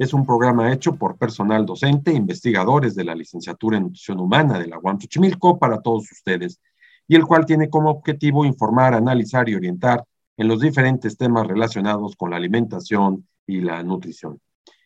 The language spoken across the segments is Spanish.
es un programa hecho por personal docente, investigadores de la licenciatura en nutrición humana de la UAM Xochimilco para todos ustedes, y el cual tiene como objetivo informar, analizar y orientar en los diferentes temas relacionados con la alimentación y la nutrición.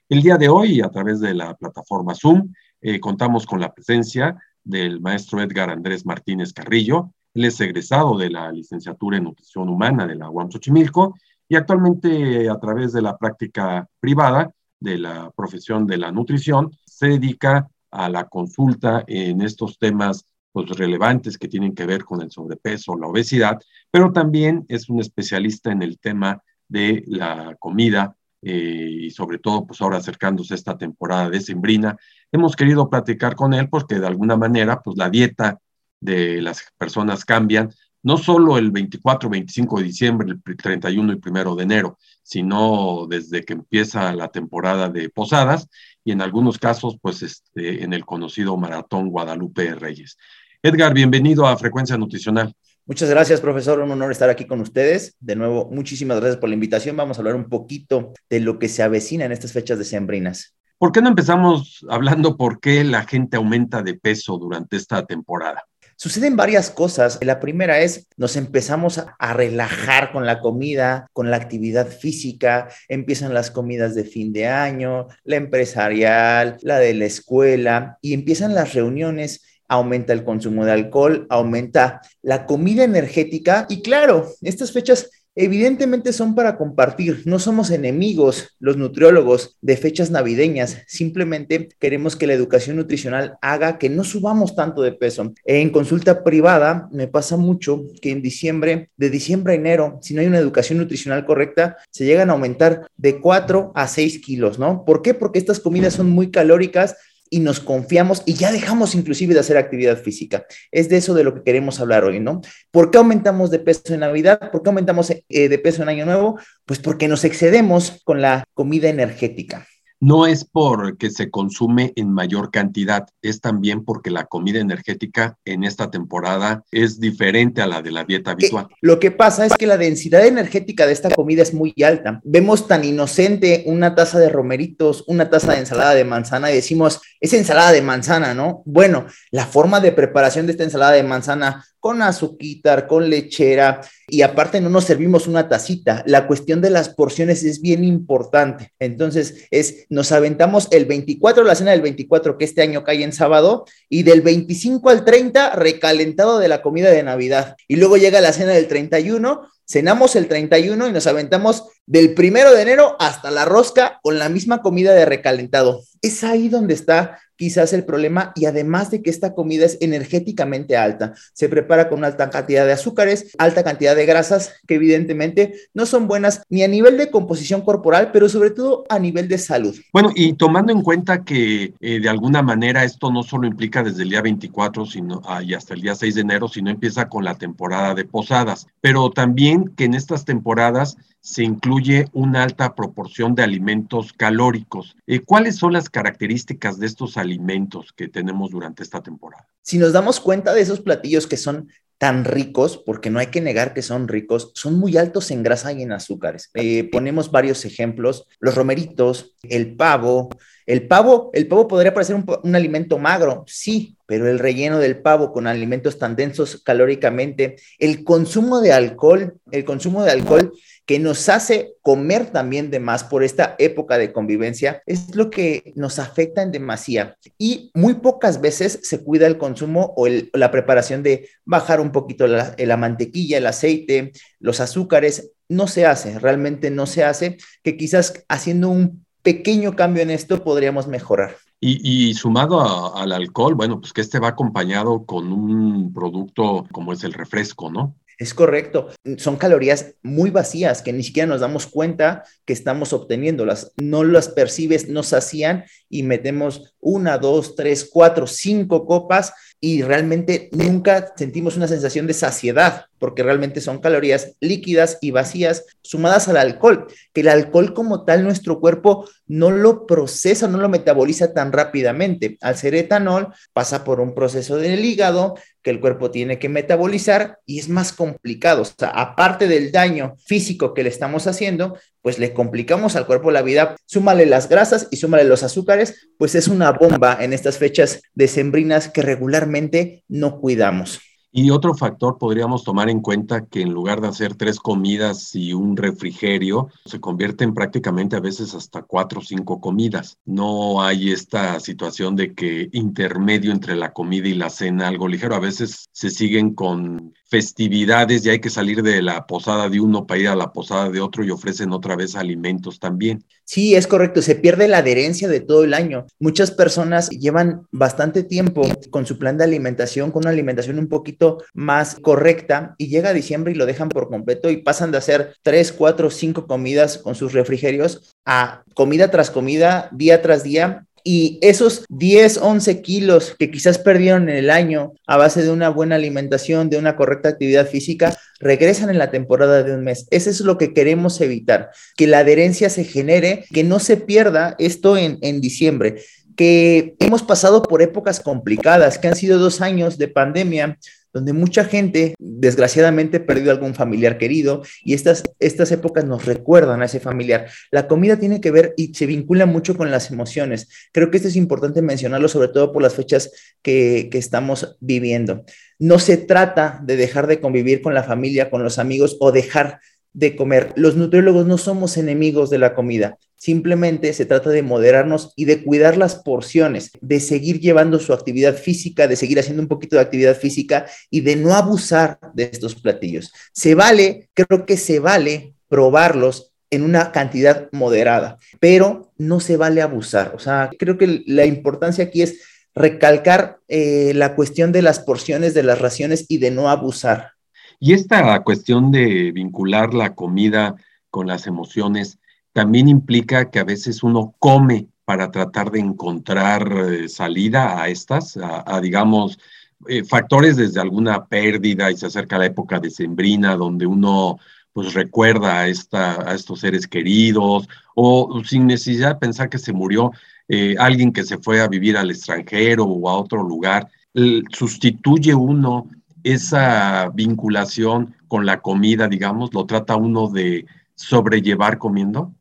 El día de hoy, a través de la plataforma Zoom, eh, contamos con la presencia del maestro Edgar Andrés Martínez Carrillo. Él es egresado de la licenciatura en nutrición humana de la UAM Xochimilco y actualmente a través de la práctica privada de la profesión de la nutrición, se dedica a la consulta en estos temas pues, relevantes que tienen que ver con el sobrepeso, la obesidad, pero también es un especialista en el tema de la comida eh, y sobre todo, pues ahora acercándose a esta temporada de sembrina, hemos querido platicar con él porque de alguna manera, pues la dieta de las personas cambian, no solo el 24, 25 de diciembre, el 31 y 1 de enero, sino desde que empieza la temporada de posadas y en algunos casos, pues este, en el conocido Maratón Guadalupe Reyes. Edgar, bienvenido a Frecuencia Nutricional. Muchas gracias, profesor. Un honor estar aquí con ustedes. De nuevo, muchísimas gracias por la invitación. Vamos a hablar un poquito de lo que se avecina en estas fechas decembrinas. ¿Por qué no empezamos hablando por qué la gente aumenta de peso durante esta temporada? Suceden varias cosas. La primera es, nos empezamos a relajar con la comida, con la actividad física, empiezan las comidas de fin de año, la empresarial, la de la escuela, y empiezan las reuniones. Aumenta el consumo de alcohol, aumenta la comida energética. Y claro, estas fechas Evidentemente son para compartir, no somos enemigos los nutriólogos de fechas navideñas, simplemente queremos que la educación nutricional haga que no subamos tanto de peso. En consulta privada me pasa mucho que en diciembre, de diciembre a enero, si no hay una educación nutricional correcta, se llegan a aumentar de 4 a 6 kilos, ¿no? ¿Por qué? Porque estas comidas son muy calóricas, y nos confiamos y ya dejamos inclusive de hacer actividad física. Es de eso de lo que queremos hablar hoy, ¿no? ¿Por qué aumentamos de peso en Navidad? ¿Por qué aumentamos eh, de peso en Año Nuevo? Pues porque nos excedemos con la comida energética no es porque se consume en mayor cantidad, es también porque la comida energética en esta temporada es diferente a la de la dieta habitual. Lo que pasa es que la densidad energética de esta comida es muy alta. Vemos tan inocente una taza de romeritos, una taza de ensalada de manzana y decimos, es ensalada de manzana, ¿no? Bueno, la forma de preparación de esta ensalada de manzana con azuquitar, con lechera, y aparte no nos servimos una tacita. La cuestión de las porciones es bien importante. Entonces, es, nos aventamos el 24, la cena del 24, que este año cae en sábado, y del 25 al 30, recalentado de la comida de Navidad. Y luego llega la cena del 31, cenamos el 31 y nos aventamos del primero de enero hasta la rosca con la misma comida de recalentado. Es ahí donde está quizás el problema y además de que esta comida es energéticamente alta, se prepara con una alta cantidad de azúcares, alta cantidad de grasas que evidentemente no son buenas ni a nivel de composición corporal, pero sobre todo a nivel de salud. Bueno, y tomando en cuenta que eh, de alguna manera esto no solo implica desde el día 24 sino, y hasta el día 6 de enero, sino empieza con la temporada de posadas, pero también que en estas temporadas se incluye una alta proporción de alimentos calóricos. Eh, ¿Cuáles son las características de estos alimentos que tenemos durante esta temporada? Si nos damos cuenta de esos platillos que son tan ricos, porque no hay que negar que son ricos, son muy altos en grasa y en azúcares. Eh, ponemos varios ejemplos, los romeritos, el pavo, El pavo, el pavo podría parecer un, un, alimento magro, sí, pero el relleno del pavo con alimentos tan densos calóricamente, el consumo de alcohol, el consumo de alcohol que nos hace comer también de más por esta época de convivencia, es lo que nos afecta en demasía. Y muy pocas veces se cuida el consumo o la preparación de bajar un poquito la, la mantequilla, el aceite, los azúcares. No se hace, realmente no se hace, que quizás haciendo un pequeño cambio en esto podríamos mejorar. Y, sumado al alcohol, bueno, pues que este va acompañado con un producto como es el refresco, ¿no? Es correcto. Son calorías muy vacías que ni siquiera nos damos cuenta que estamos obteniéndolas. No las percibes, nos hacían y metemos una, dos, tres, cuatro, cinco copas y realmente nunca sentimos una sensación de saciedad, porque realmente son calorías líquidas y vacías sumadas al alcohol, que el alcohol como tal nuestro cuerpo no lo procesa, no lo metaboliza tan rápidamente. Al ser etanol pasa por un proceso del hígado que el cuerpo tiene que metabolizar y es más complicado. O sea, aparte del daño físico que le estamos haciendo, pues le complicamos al cuerpo la vida. Súmale las grasas y súmale los azúcares, pues es una bomba en estas fechas decembrinas que regularmente no cuidamos. Y otro factor podríamos tomar en cuenta que en lugar de hacer tres comidas y un refrigerio, se convierten prácticamente a veces hasta cuatro o cinco comidas. No hay esta situación de que intermedio entre la comida y la cena algo ligero. A veces se siguen con festividades y hay que salir de la posada de uno para ir a la posada de otro y ofrecen otra vez alimentos también. Sí, es correcto, se pierde la adherencia de todo el año. Muchas personas llevan bastante tiempo con su plan de alimentación, con una alimentación un poquito más correcta y llega diciembre y lo dejan por completo y pasan de hacer tres, cuatro, cinco comidas con sus refrigerios a comida tras comida, día tras día y esos 10, 11 kilos que quizás perdieron en el año a base de una buena alimentación, de una correcta actividad física, regresan en la temporada de un mes. Eso es lo que queremos evitar, que la adherencia se genere, que no se pierda esto en, en diciembre que hemos pasado por épocas complicadas, que han sido dos años de pandemia, donde mucha gente desgraciadamente perdió algún familiar querido y estas, estas épocas nos recuerdan a ese familiar. La comida tiene que ver y se vincula mucho con las emociones. Creo que esto es importante mencionarlo, sobre todo por las fechas que, que estamos viviendo. No se trata de dejar de convivir con la familia, con los amigos o dejar de comer. Los nutriólogos no somos enemigos de la comida, simplemente se trata de moderarnos y de cuidar las porciones, de seguir llevando su actividad física, de seguir haciendo un poquito de actividad física y de no abusar de estos platillos. Se vale, creo que se vale probarlos en una cantidad moderada, pero no se vale abusar. O sea, creo que la importancia aquí es recalcar eh, la cuestión de las porciones, de las raciones y de no abusar. Y esta cuestión de vincular la comida con las emociones también implica que a veces uno come para tratar de encontrar eh, salida a estas, a, digamos, eh, factores desde alguna pérdida y se acerca la época decembrina donde uno pues recuerda a, esta, a estos seres queridos o sin necesidad de pensar que se murió eh, alguien que se fue a vivir al extranjero o a otro lugar, sustituye uno esa vinculación con la comida, digamos, lo trata uno de sobrellevar comiendo?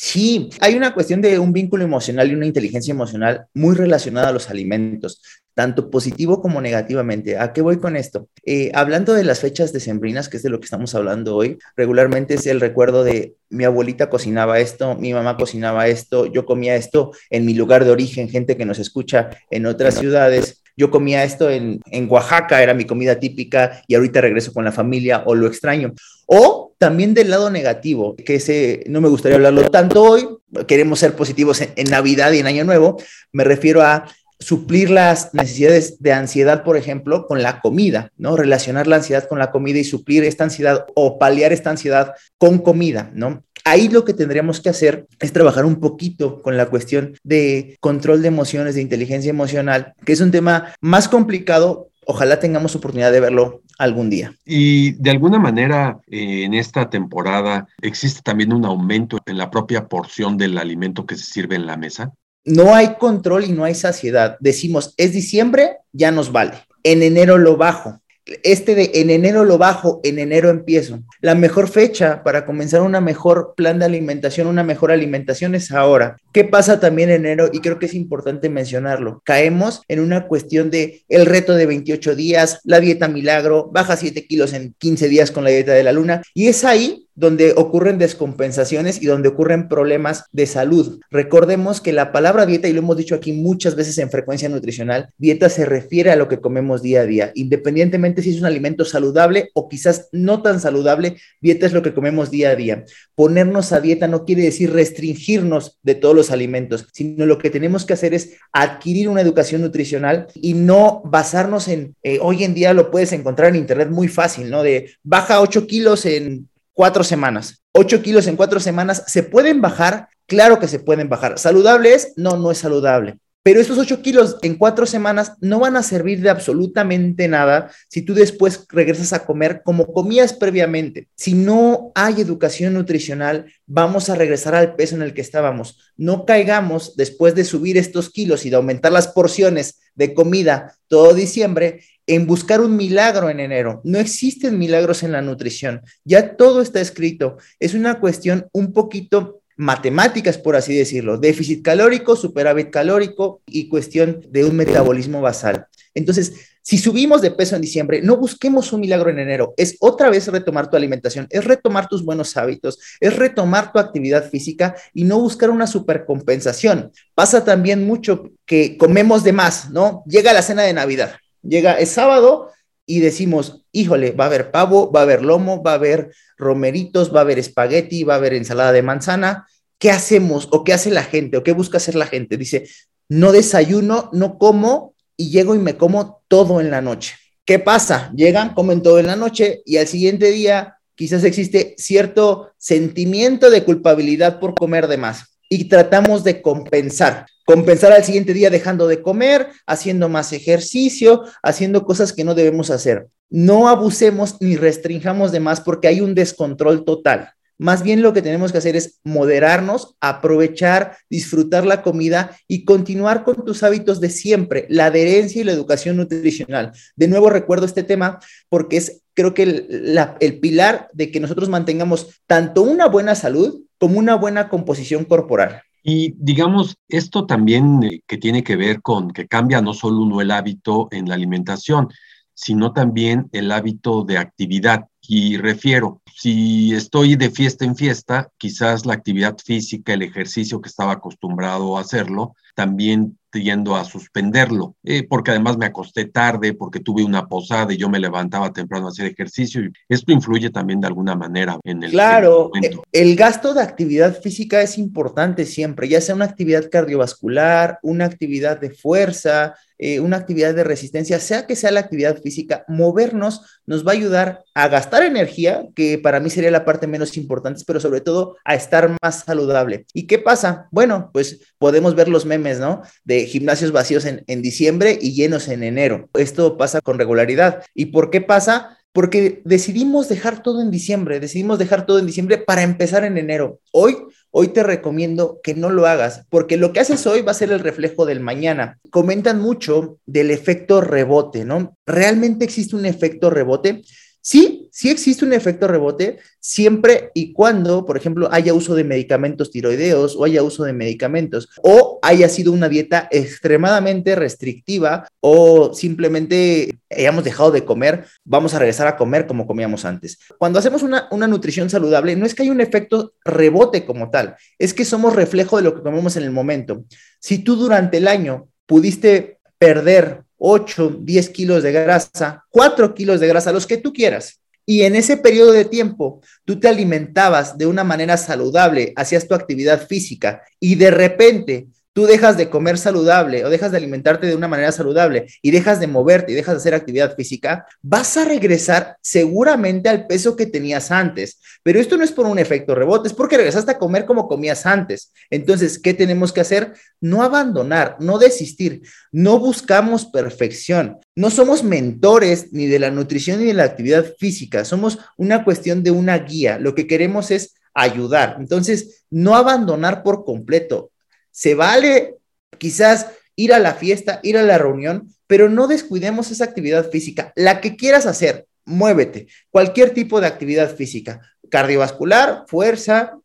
Sí, hay una cuestión de un vínculo emocional y una inteligencia emocional muy relacionada a los alimentos, tanto positivo como negativamente. ¿A qué voy con esto? Eh, hablando de las fechas decembrinas, que es de lo que estamos hablando hoy, regularmente es el recuerdo de mi abuelita cocinaba esto, mi mamá cocinaba esto, yo comía esto en mi lugar de origen, gente que nos escucha en otras ciudades yo comía esto en, Oaxaca, era mi comida típica y ahorita regreso con la familia o lo extraño. O también del lado negativo, que ese no me gustaría hablarlo tanto hoy, queremos ser positivos en, Navidad y en Año Nuevo, me refiero a suplir las necesidades de ansiedad, por ejemplo, con la comida, ¿no? Relacionar la ansiedad con la comida y suplir esta ansiedad o paliar esta ansiedad con comida, ¿no? Ahí lo que tendríamos que hacer es trabajar un poquito con la cuestión de control de emociones, de inteligencia emocional, que es un tema más complicado. Ojalá tengamos oportunidad de verlo algún día. Y de alguna manera eh, en esta temporada existe también un aumento en la propia porción del alimento que se sirve en la mesa. No hay control y no hay saciedad. Decimos, es diciembre, ya nos vale. En enero lo bajo este de en enero lo bajo, en enero empiezo. La mejor fecha para comenzar una mejor plan de alimentación, una mejor alimentación es ahora. ¿Qué pasa también en enero? Y creo que es importante mencionarlo. Caemos en una cuestión de el reto de 28 días, la dieta milagro, baja 7 kilos en 15 días con la dieta de la luna. Y es ahí donde ocurren descompensaciones y donde ocurren problemas de salud. Recordemos que la palabra dieta, y lo hemos dicho aquí muchas veces en frecuencia nutricional, dieta se refiere a lo que comemos día a día, independientemente si es un alimento saludable o quizás no tan saludable, dieta es lo que comemos día a día. Ponernos a dieta no quiere decir restringirnos de todos los alimentos, sino lo que tenemos que hacer es adquirir una educación nutricional y no basarnos en, eh, hoy en día lo puedes encontrar en internet muy fácil, ¿no? De baja 8 kilos en cuatro semanas. Ocho kilos en cuatro semanas, ¿se pueden bajar? Claro que se pueden bajar. ¿Saludable es? No, no es saludable. Pero esos ocho kilos en cuatro semanas no van a servir de absolutamente nada si tú después regresas a comer como comías previamente. Si no hay educación nutricional, vamos a regresar al peso en el que estábamos. No caigamos después de subir estos kilos y de aumentar las porciones de comida todo diciembre en buscar un milagro en enero. No existen milagros en la nutrición. Ya todo está escrito. Es una cuestión un poquito matemáticas, por así decirlo, déficit calórico, superávit calórico y cuestión de un metabolismo basal. Entonces, si subimos de peso en diciembre, no busquemos un milagro en enero, es otra vez retomar tu alimentación, es retomar tus buenos hábitos, es retomar tu actividad física y no buscar una supercompensación. Pasa también mucho que comemos de más, ¿no? Llega la cena de Navidad Llega, es sábado y decimos, híjole, va a haber pavo, va a haber lomo, va a haber romeritos, va a haber espagueti, va a haber ensalada de manzana. ¿Qué hacemos o qué hace la gente o qué busca hacer la gente? Dice, no desayuno, no como y llego y me como todo en la noche. ¿Qué pasa? Llegan, comen todo en la noche y al siguiente día quizás existe cierto sentimiento de culpabilidad por comer de más y tratamos de compensar. Compensar al siguiente día dejando de comer, haciendo más ejercicio, haciendo cosas que no debemos hacer. No abusemos ni restringamos de más porque hay un descontrol total. Más bien lo que tenemos que hacer es moderarnos, aprovechar, disfrutar la comida y continuar con tus hábitos de siempre, la adherencia y la educación nutricional. De nuevo recuerdo este tema porque es creo que el, el pilar de que nosotros mantengamos tanto una buena salud como una buena composición corporal. Y digamos, esto también eh, que tiene que ver con que cambia no solo uno el hábito en la alimentación, sino también el hábito de actividad. Y refiero, si estoy de fiesta en fiesta, quizás la actividad física, el ejercicio que estaba acostumbrado a hacerlo, también yendo a suspenderlo, eh, porque además me acosté tarde, porque tuve una posada y yo me levantaba temprano a hacer ejercicio. Y esto influye también de alguna manera en el. Claro, el, eh, el gasto de actividad física es importante siempre, ya sea una actividad cardiovascular, una actividad de fuerza, eh, una actividad de resistencia, sea que sea la actividad física, movernos nos va a ayudar a gastar energía, que para mí sería la parte menos importante, pero sobre todo a estar más saludable. ¿Y qué pasa? Bueno, pues podemos ver los memes, ¿no? De gimnasios vacíos en, en diciembre y llenos en enero. Esto pasa con regularidad. ¿Y por qué pasa? Porque decidimos dejar todo en diciembre, decidimos dejar todo en diciembre para empezar en enero. Hoy, hoy te recomiendo que no lo hagas, porque lo que haces hoy va a ser el reflejo del mañana. Comentan mucho del efecto rebote, ¿no? ¿Realmente existe un efecto rebote? Sí, sí existe un efecto rebote siempre y cuando, por ejemplo, haya uso de medicamentos tiroideos o haya uso de medicamentos o haya sido una dieta extremadamente restrictiva o simplemente hayamos dejado de comer, vamos a regresar a comer como comíamos antes. Cuando hacemos una, una nutrición saludable, no es que haya un efecto rebote como tal, es que somos reflejo de lo que comemos en el momento. Si tú durante el año pudiste perder 8, 10 kilos de grasa, 4 kilos de grasa, los que tú quieras. Y en ese periodo de tiempo tú te alimentabas de una manera saludable, hacías tu actividad física y de repente tú dejas de comer saludable o dejas de alimentarte de una manera saludable y dejas de moverte y dejas de hacer actividad física, vas a regresar seguramente al peso que tenías antes. Pero esto no es por un efecto rebote, es porque regresaste a comer como comías antes. Entonces, ¿qué tenemos que hacer? No abandonar, no desistir. No buscamos perfección. No somos mentores ni de la nutrición ni de la actividad física. Somos una cuestión de una guía. Lo que queremos es ayudar. Entonces, no abandonar por completo se vale quizás ir a la fiesta, ir a la reunión, pero no descuidemos esa actividad física. La que quieras hacer, muévete. Cualquier tipo de actividad física, cardiovascular, fuerza,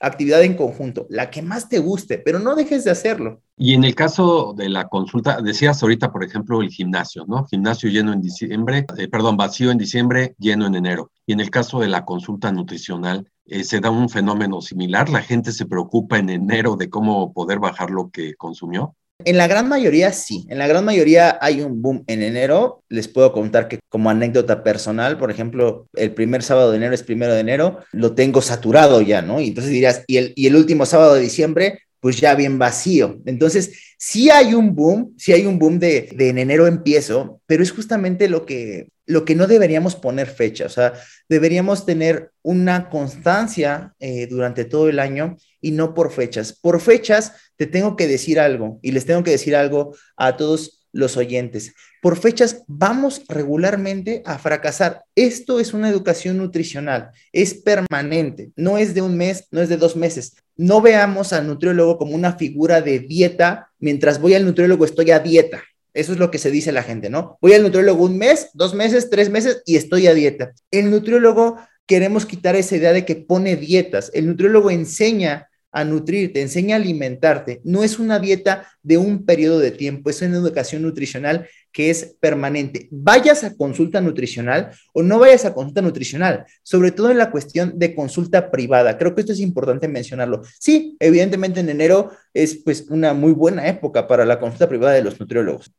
actividad en conjunto, la que más te guste, pero no dejes de hacerlo. Y en el caso de la consulta, decías ahorita, por ejemplo, el gimnasio, ¿no? Gimnasio lleno en diciembre, eh, perdón, vacío en diciembre, lleno en enero. Y en el caso de la consulta nutricional, eh, se da un fenómeno similar. La gente se preocupa en enero de cómo poder bajar lo que consumió. En la gran mayoría sí, en la gran mayoría hay un boom en enero. Les puedo contar que como anécdota personal, por ejemplo, el primer sábado de enero es primero de enero, lo tengo saturado ya, ¿no? Y entonces dirás, y el, y el último sábado de diciembre, pues ya bien vacío. Entonces, sí hay un boom, sí hay un boom de, en enero empiezo, pero es justamente lo que, lo que no deberíamos poner fecha, o sea, deberíamos tener una constancia eh, durante todo el año y no por fechas. Por fechas te tengo que decir algo y les tengo que decir algo a todos los oyentes. Por fechas vamos regularmente a fracasar. Esto es una educación nutricional, es permanente, no es de un mes, no es de dos meses. No veamos al nutriólogo como una figura de dieta. Mientras voy al nutriólogo estoy a dieta. Eso es lo que se dice la gente, ¿no? Voy al nutriólogo un mes, dos meses, tres meses y estoy a dieta. El nutriólogo queremos quitar esa idea de que pone dietas. El nutriólogo enseña a nutrirte, enseña a alimentarte. No es una dieta de un periodo de tiempo, es una educación nutricional que es permanente. Vayas a consulta nutricional o no vayas a consulta nutricional, sobre todo en la cuestión de consulta privada. Creo que esto es importante mencionarlo. Sí, evidentemente en enero es pues una muy buena época para la consulta privada de los nutriólogos.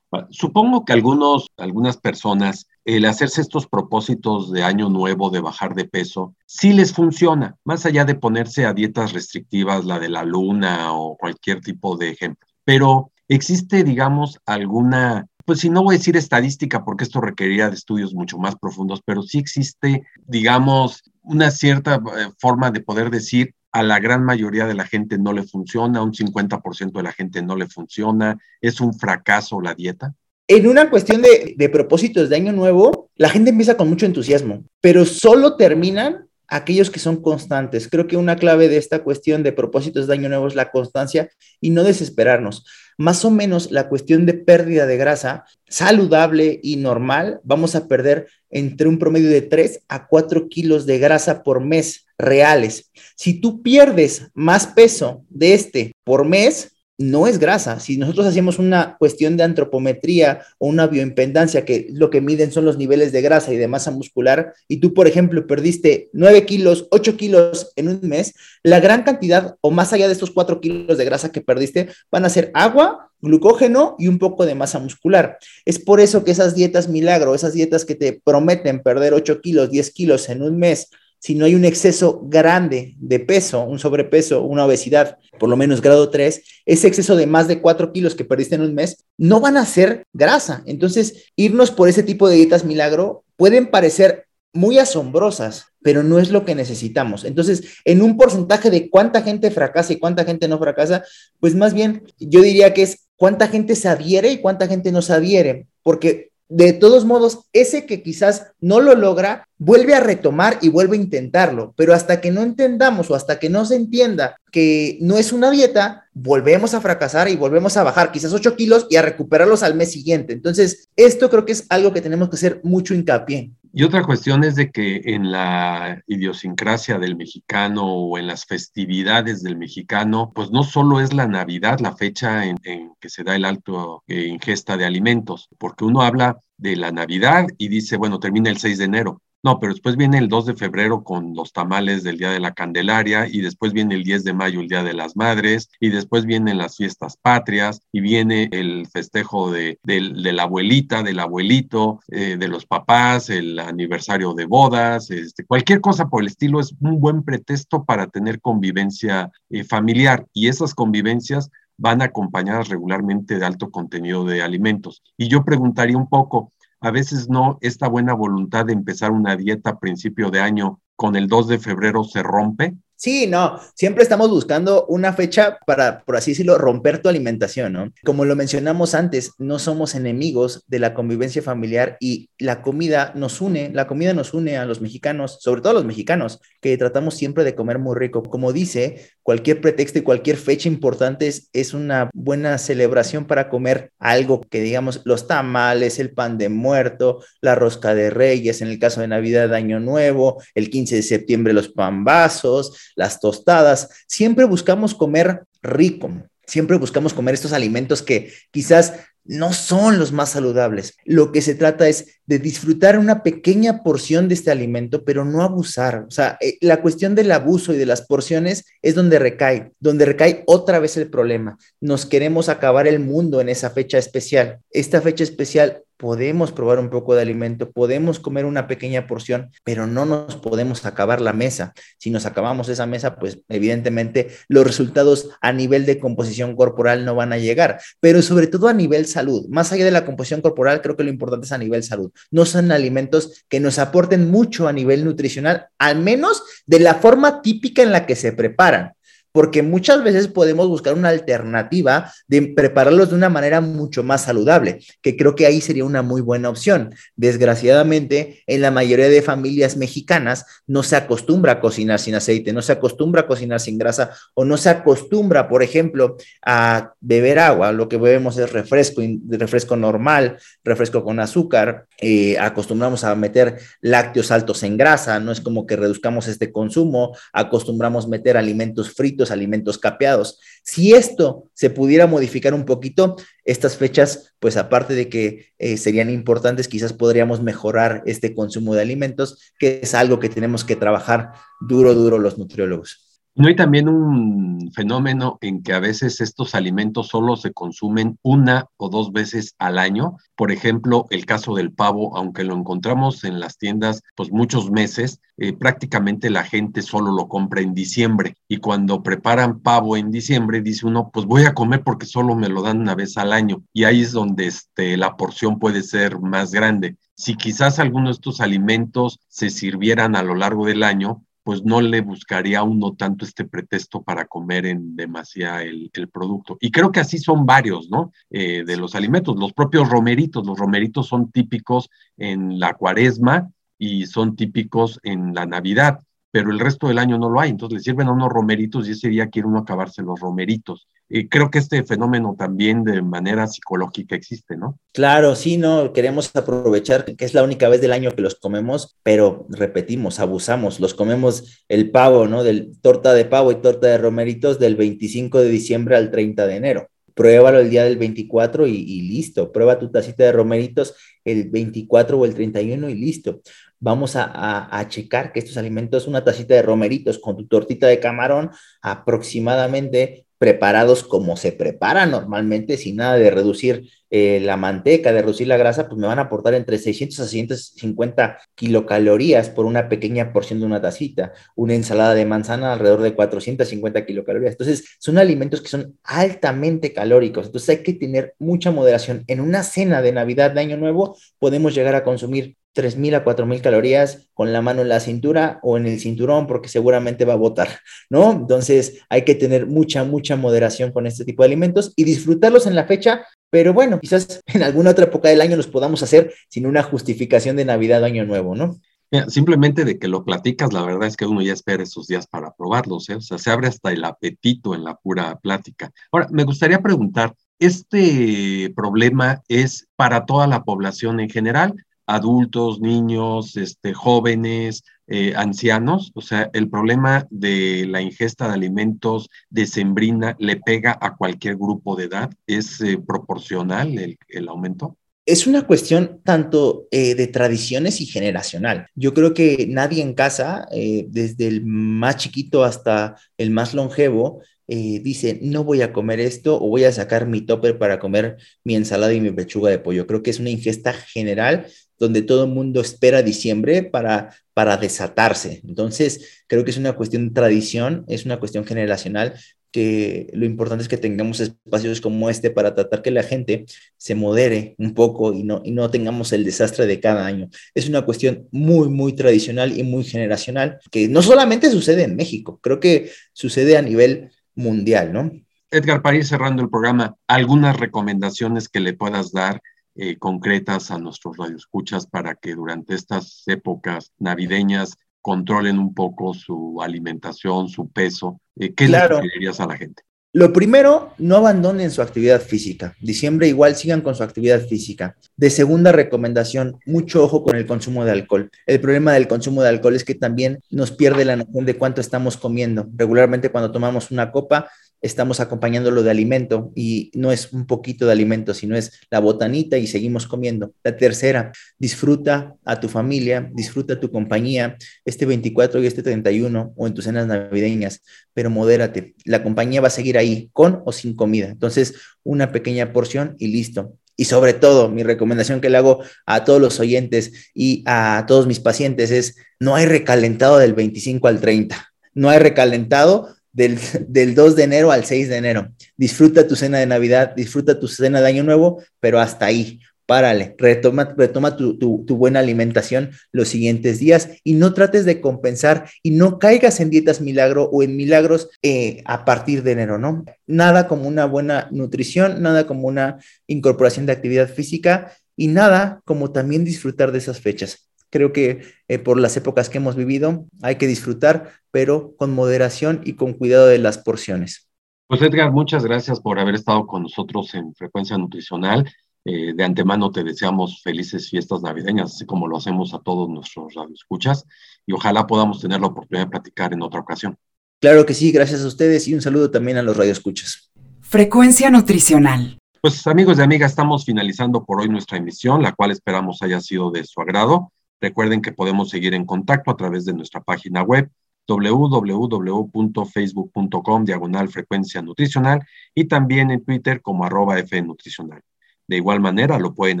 Supongo que algunos, algunas personas, el hacerse estos propósitos de año nuevo, de bajar de peso, sí les funciona, más allá de ponerse a dietas restrictivas, la de la luna o cualquier tipo de ejemplo. Pero existe, digamos, alguna, pues si no voy a decir estadística, porque esto requeriría de estudios mucho más profundos, pero sí existe, digamos, una cierta eh, forma de poder decir a la gran mayoría de la gente no le funciona, un 50% de la gente no le funciona, es un fracaso la dieta? En una cuestión de, de, propósitos de año nuevo, la gente empieza con mucho entusiasmo, pero solo terminan aquellos que son constantes. Creo que una clave de esta cuestión de propósitos de año nuevo es la constancia y no desesperarnos. Más o menos la cuestión de pérdida de grasa saludable y normal, vamos a perder entre un promedio de 3 a 4 kilos de grasa por mes reales. Si tú pierdes más peso de este por mes, no es grasa. Si nosotros hacemos una cuestión de antropometría o una bioimpedancia, que lo que miden son los niveles de grasa y de masa muscular, y tú, por ejemplo, perdiste 9 kilos, 8 kilos en un mes, la gran cantidad o más allá de estos 4 kilos de grasa que perdiste van a ser agua, glucógeno y un poco de masa muscular. Es por eso que esas dietas milagro, esas dietas que te prometen perder 8 kilos, 10 kilos en un mes, si no hay un exceso grande de peso, un sobrepeso, una obesidad, por lo menos grado 3, ese exceso de más de 4 kilos que perdiste en un mes, no van a ser grasa. Entonces, irnos por ese tipo de dietas milagro pueden parecer muy asombrosas, pero no es lo que necesitamos. Entonces, en un porcentaje de cuánta gente fracasa y cuánta gente no fracasa, pues más bien yo diría que es cuánta gente se adhiere y cuánta gente no se adhiere, porque de todos modos, ese que quizás no lo logra, vuelve a retomar y vuelve a intentarlo, pero hasta que no entendamos o hasta que no se entienda que no es una dieta, volvemos a fracasar y volvemos a bajar quizás 8 kilos y a recuperarlos al mes siguiente. Entonces, esto creo que es algo que tenemos que hacer mucho hincapié. Y otra cuestión es de que en la idiosincrasia del mexicano o en las festividades del mexicano, pues no solo es la Navidad la fecha en, que se da el alto eh, ingesta de alimentos, porque uno habla de la Navidad y dice, bueno, termina el 6 de enero, no, pero después viene el 2 de febrero con los tamales del Día de la Candelaria y después viene el 10 de mayo, el Día de las Madres, y después vienen las fiestas patrias y viene el festejo de, la abuelita, del abuelito, eh, de los papás, el aniversario de bodas, este, cualquier cosa por el estilo es un buen pretexto para tener convivencia eh, familiar y esas convivencias van acompañadas regularmente de alto contenido de alimentos. Y yo preguntaría un poco, a veces no, esta buena voluntad de empezar una dieta a principio de año con el 2 de febrero se rompe. Sí, no, siempre estamos buscando una fecha para, por así decirlo, romper tu alimentación, ¿no? Como lo mencionamos antes, no somos enemigos de la convivencia familiar y la comida nos une, la comida nos une a los mexicanos, sobre todo a los mexicanos, que tratamos siempre de comer muy rico. Como dice, cualquier pretexto y cualquier fecha importante es, es una buena celebración para comer algo que digamos los tamales, el pan de muerto, la rosca de reyes, en el caso de Navidad, Año Nuevo, el 15 de septiembre los pambazos, las tostadas. Siempre buscamos comer rico, siempre buscamos comer estos alimentos que quizás no son los más saludables. Lo que se trata es de disfrutar una pequeña porción de este alimento, pero no abusar. O sea, eh, la cuestión del abuso y de las porciones es donde recae, donde recae otra vez el problema. Nos queremos acabar el mundo en esa fecha especial. Esta fecha especial podemos probar un poco de alimento, podemos comer una pequeña porción, pero no nos podemos acabar la mesa. Si nos acabamos esa mesa, pues evidentemente los resultados a nivel de composición corporal no van a llegar, pero sobre todo a nivel salud. Más allá de la composición corporal, creo que lo importante es a nivel salud. No son alimentos que nos aporten mucho a nivel nutricional, al menos de la forma típica en la que se preparan porque muchas veces podemos buscar una alternativa de prepararlos de una manera mucho más saludable, que creo que ahí sería una muy buena opción. Desgraciadamente, en la mayoría de familias mexicanas no se acostumbra a cocinar sin aceite, no se acostumbra a cocinar sin grasa o no se acostumbra, por ejemplo, a beber agua. Lo que bebemos es refresco, refresco normal, refresco con azúcar, eh, acostumbramos a meter lácteos altos en grasa, no es como que reduzcamos este consumo, acostumbramos meter alimentos fritos alimentos capeados. Si esto se pudiera modificar un poquito, estas fechas, pues aparte de que eh, serían importantes, quizás podríamos mejorar este consumo de alimentos, que es algo que tenemos que trabajar duro, duro los nutriólogos. ¿No hay también un fenómeno en que a veces estos alimentos solo se consumen una o dos veces al año? Por ejemplo, el caso del pavo, aunque lo encontramos en las tiendas pues muchos meses, eh, prácticamente la gente solo lo compra en diciembre. Y cuando preparan pavo en diciembre, dice uno, pues voy a comer porque solo me lo dan una vez al año. Y ahí es donde este, la porción puede ser más grande. Si quizás algunos de estos alimentos se sirvieran a lo largo del año, pues no le buscaría uno tanto este pretexto para comer en demasía el, producto. Y creo que así son varios, ¿no? Eh, de los alimentos, los propios romeritos, los romeritos son típicos en la cuaresma y son típicos en la Navidad pero el resto del año no lo hay. Entonces le sirven a unos romeritos y ese día quiere uno acabarse los romeritos. Y creo que este fenómeno también de manera psicológica existe, ¿no? Claro, sí, no, queremos aprovechar que es la única vez del año que los comemos, pero repetimos, abusamos, los comemos el pavo, ¿no? Del torta de pavo y torta de romeritos del 25 de diciembre al 30 de enero pruébalo el día del 24 y, listo. Prueba tu tacita de romeritos el 24 o el 31 y listo vamos a, checar que estos alimentos, una tacita de romeritos con tu tortita de camarón, aproximadamente preparados como se prepara normalmente, sin nada de reducir eh, la manteca, de reducir la grasa, pues me van a aportar entre 600 a 650 kilocalorías por una pequeña porción de una tacita. Una ensalada de manzana alrededor de 450 kilocalorías. Entonces, son alimentos que son altamente calóricos. Entonces, hay que tener mucha moderación. En una cena de Navidad de Año Nuevo, podemos llegar a consumir 3.000 a 4.000 calorías con la mano en la cintura o en el cinturón porque seguramente va a botar, ¿no? Entonces hay que tener mucha, mucha moderación con este tipo de alimentos y disfrutarlos en la fecha, pero bueno, quizás en alguna otra época del año los podamos hacer sin una justificación de Navidad o Año Nuevo, ¿no? simplemente de que lo platicas, la verdad es que uno ya espera esos días para probarlos, ¿eh? o sea, se abre hasta el apetito en la pura plática. Ahora, me gustaría preguntar, ¿este problema es para toda la población en general adultos, niños, este, jóvenes, eh, ancianos. O sea, el problema de la ingesta de alimentos de sembrina le pega a cualquier grupo de edad. ¿Es eh, proporcional el, aumento? Es una cuestión tanto eh, de tradiciones y generacional. Yo creo que nadie en casa, desde el más chiquito hasta el más longevo, dice, no voy a comer esto o voy a sacar mi topper para comer mi ensalada y mi pechuga de pollo. Creo que es una ingesta general donde todo el mundo espera diciembre para, para desatarse. Entonces, creo que es una cuestión de tradición, es una cuestión generacional que lo importante es que tengamos espacios como este para tratar que la gente se modere un poco y no, y no tengamos el desastre de cada año. Es una cuestión muy, muy tradicional y muy generacional, que no solamente sucede en México, creo que sucede a nivel mundial, ¿no? Edgar, para ir cerrando el programa, algunas recomendaciones que le puedas dar eh, concretas a nuestros radioescuchas para que durante estas épocas navideñas controlen un poco su alimentación, su peso. Eh, ¿Qué le sugerirías a la gente? Lo primero, no abandonen su actividad física. Diciembre igual sigan con su actividad física. De segunda recomendación, mucho ojo con el consumo de alcohol. El problema del consumo de alcohol es que también nos pierde la noción de cuánto estamos comiendo. Regularmente cuando tomamos una copa estamos acompañándolo de alimento y no es un poquito de alimento, sino es la botanita y seguimos comiendo. La tercera, disfruta a tu familia, disfruta tu compañía este 24 y este 31 o en tus cenas navideñas, pero modérate. La compañía va a seguir ahí, con o sin comida. Entonces, una pequeña porción y listo. Y sobre todo, mi recomendación que le hago a todos los oyentes y a todos mis pacientes es, no hay recalentado del 25 al 30. No hay recalentado del, 2 de enero al 6 de enero. Disfruta tu cena de Navidad, disfruta tu cena de Año Nuevo, pero hasta ahí. Párale, retoma, retoma tu, buena alimentación los siguientes días y no trates de compensar y no caigas en dietas milagro o en milagros eh, a partir de enero, ¿no? Nada como una buena nutrición, nada como una incorporación de actividad física y nada como también disfrutar de esas fechas. Creo que eh, por las épocas que hemos vivido hay que disfrutar, pero con moderación y con cuidado de las porciones. Pues Edgar, muchas gracias por haber estado con nosotros en Frecuencia Nutricional. Eh, de antemano te deseamos felices fiestas navideñas, así como lo hacemos a todos nuestros radioescuchas, y ojalá podamos tener la oportunidad de platicar en otra ocasión. Claro que sí, gracias a ustedes y un saludo también a los radioescuchas. Frecuencia Nutricional. Pues amigos y amigas, estamos finalizando por hoy nuestra emisión, la cual esperamos haya sido de su agrado. Recuerden que podemos seguir en contacto a través de nuestra página web www.facebook.com diagonal frecuencia nutricional y también en Twitter como arroba fnutricional. De igual manera lo pueden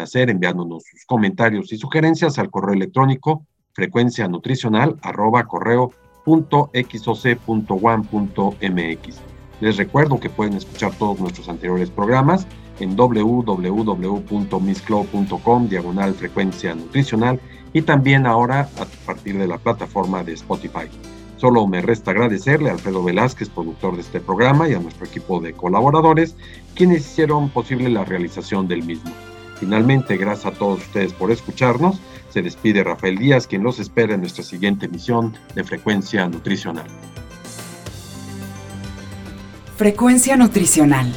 hacer enviándonos sus comentarios y sugerencias al correo electrónico frecuencia nutricional arroba correo punto mx. Les recuerdo que pueden escuchar todos nuestros anteriores programas en www.misclo.com diagonal frecuencia nutricional y también ahora a partir de la plataforma de Spotify. Solo me resta agradecerle a Alfredo Velázquez, productor de este programa, y a nuestro equipo de colaboradores, quienes hicieron posible la realización del mismo. Finalmente, gracias a todos ustedes por escucharnos. Se despide Rafael Díaz, quien los espera en nuestra siguiente emisión de Frecuencia Nutricional. Frecuencia Nutricional.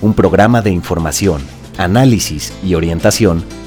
Un programa de información, análisis y orientación